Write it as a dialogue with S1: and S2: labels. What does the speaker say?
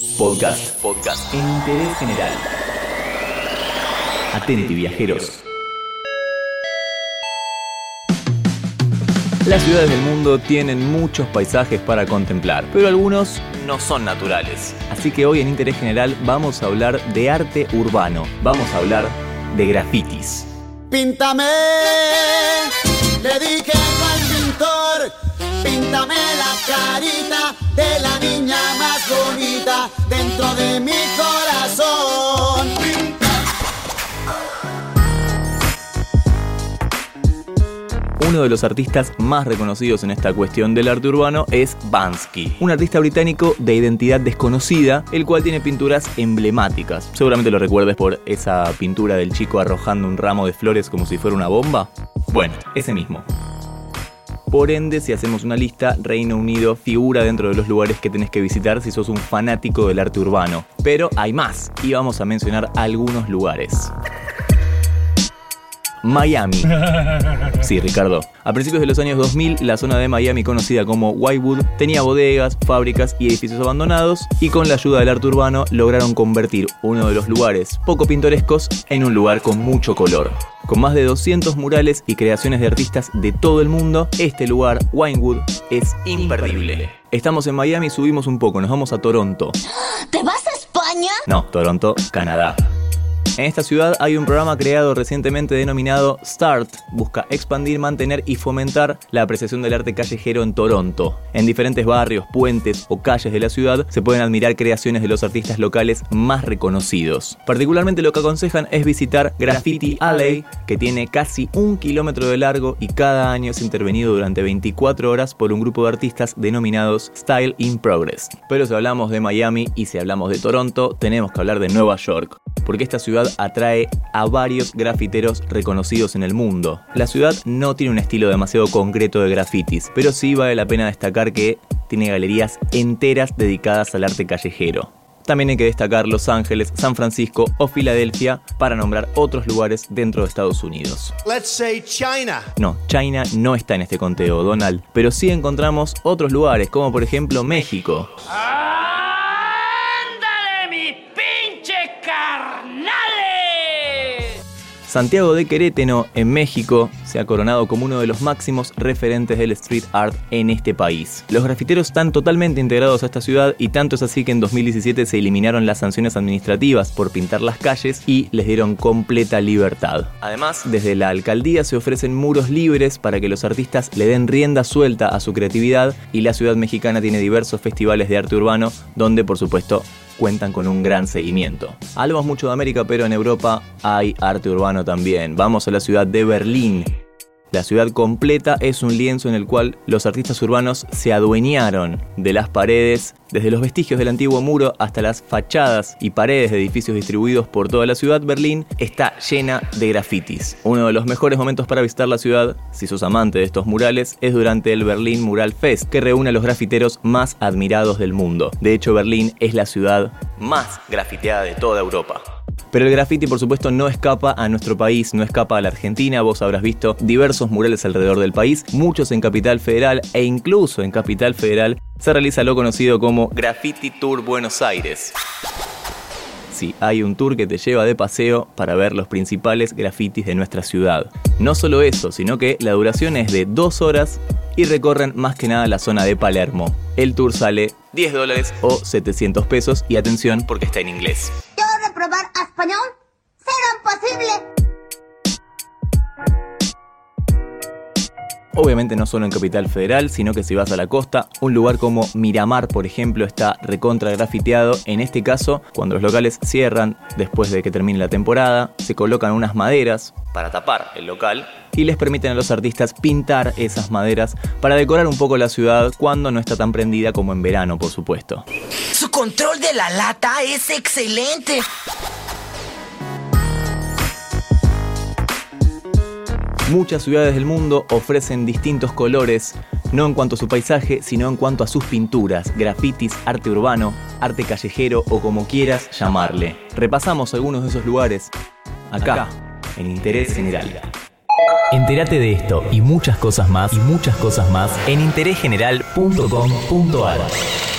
S1: Podcast. Podcast. En interés general. Atenti, viajeros. Las ciudades del mundo tienen muchos paisajes para contemplar, pero algunos no son naturales. Así que hoy en Interés General vamos a hablar de arte urbano. Vamos a hablar de grafitis.
S2: Píntame, le dije al pintor, píntame la carita de de mi corazón.
S1: Uno de los artistas más reconocidos en esta cuestión del arte urbano es Bansky, un artista británico de identidad desconocida, el cual tiene pinturas emblemáticas. Seguramente lo recuerdes por esa pintura del chico arrojando un ramo de flores como si fuera una bomba. Bueno, ese mismo. Por ende, si hacemos una lista, Reino Unido figura dentro de los lugares que tenés que visitar si sos un fanático del arte urbano. Pero hay más, y vamos a mencionar algunos lugares. Miami. Sí, Ricardo. A principios de los años 2000, la zona de Miami conocida como Whitewood tenía bodegas, fábricas y edificios abandonados y con la ayuda del arte urbano lograron convertir uno de los lugares poco pintorescos en un lugar con mucho color. Con más de 200 murales y creaciones de artistas de todo el mundo, este lugar, Winewood, es imperdible. Estamos en Miami, subimos un poco, nos vamos a Toronto.
S3: ¿Te vas a España?
S1: No, Toronto, Canadá. En esta ciudad hay un programa creado recientemente denominado START. Busca expandir, mantener y fomentar la apreciación del arte callejero en Toronto. En diferentes barrios, puentes o calles de la ciudad se pueden admirar creaciones de los artistas locales más reconocidos. Particularmente lo que aconsejan es visitar Graffiti Alley, que tiene casi un kilómetro de largo y cada año es intervenido durante 24 horas por un grupo de artistas denominados Style in Progress. Pero si hablamos de Miami y si hablamos de Toronto, tenemos que hablar de Nueva York porque esta ciudad atrae a varios grafiteros reconocidos en el mundo. La ciudad no tiene un estilo demasiado concreto de grafitis, pero sí vale la pena destacar que tiene galerías enteras dedicadas al arte callejero. También hay que destacar Los Ángeles, San Francisco o Filadelfia para nombrar otros lugares dentro de Estados Unidos.
S2: Let's say China.
S1: No, China no está en este conteo, Donald, pero sí encontramos otros lugares, como por ejemplo México.
S4: ¡Ándale,
S1: Santiago de Queréteno, en México, se ha coronado como uno de los máximos referentes del street art en este país. Los grafiteros están totalmente integrados a esta ciudad y tanto es así que en 2017 se eliminaron las sanciones administrativas por pintar las calles y les dieron completa libertad. Además, desde la alcaldía se ofrecen muros libres para que los artistas le den rienda suelta a su creatividad y la ciudad mexicana tiene diversos festivales de arte urbano donde por supuesto cuentan con un gran seguimiento. Hablamos mucho de América, pero en Europa hay arte urbano también. Vamos a la ciudad de Berlín. La ciudad completa es un lienzo en el cual los artistas urbanos se adueñaron de las paredes, desde los vestigios del antiguo muro hasta las fachadas y paredes de edificios distribuidos por toda la ciudad. Berlín está llena de grafitis. Uno de los mejores momentos para visitar la ciudad, si sos amante de estos murales, es durante el Berlín Mural Fest, que reúne a los grafiteros más admirados del mundo. De hecho, Berlín es la ciudad más grafiteada de toda Europa. Pero el graffiti, por supuesto, no escapa a nuestro país, no escapa a la Argentina. Vos habrás visto diversos murales alrededor del país, muchos en Capital Federal e incluso en Capital Federal se realiza lo conocido como Graffiti Tour Buenos Aires. Sí, hay un tour que te lleva de paseo para ver los principales grafitis de nuestra ciudad. No solo eso, sino que la duración es de dos horas y recorren más que nada la zona de Palermo. El tour sale 10 dólares o 700 pesos y atención porque está en inglés.
S3: ¿Yo reprobar español? ¿Será posible?
S1: Obviamente no solo en Capital Federal, sino que si vas a la costa, un lugar como Miramar, por ejemplo, está recontra grafiteado. En este caso, cuando los locales cierran después de que termine la temporada, se colocan unas maderas para tapar el local y les permiten a los artistas pintar esas maderas para decorar un poco la ciudad cuando no está tan prendida como en verano, por supuesto.
S5: Su control de la lata es excelente.
S1: Muchas ciudades del mundo ofrecen distintos colores, no en cuanto a su paisaje, sino en cuanto a sus pinturas, grafitis, arte urbano, arte callejero o como quieras llamarle. Repasamos algunos de esos lugares acá, en Interés General. Entérate de esto y muchas cosas más y muchas cosas más en interésgeneral.com.ar.